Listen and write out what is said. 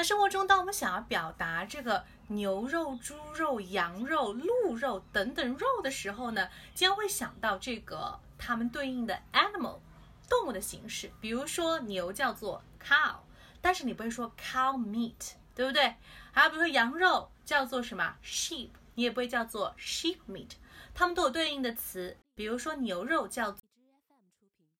那生活中当我们想要表达这个牛肉猪肉羊肉鹿肉等等肉的时候呢将会想到这个它们对应的 animal 动物的形式。比如说牛叫做 cow 但是你不会说 cow meat 对不对？还有比如说羊肉叫做什么？sheep 你也不会叫做 sheep meat 它们都有对应的词比如说牛肉叫做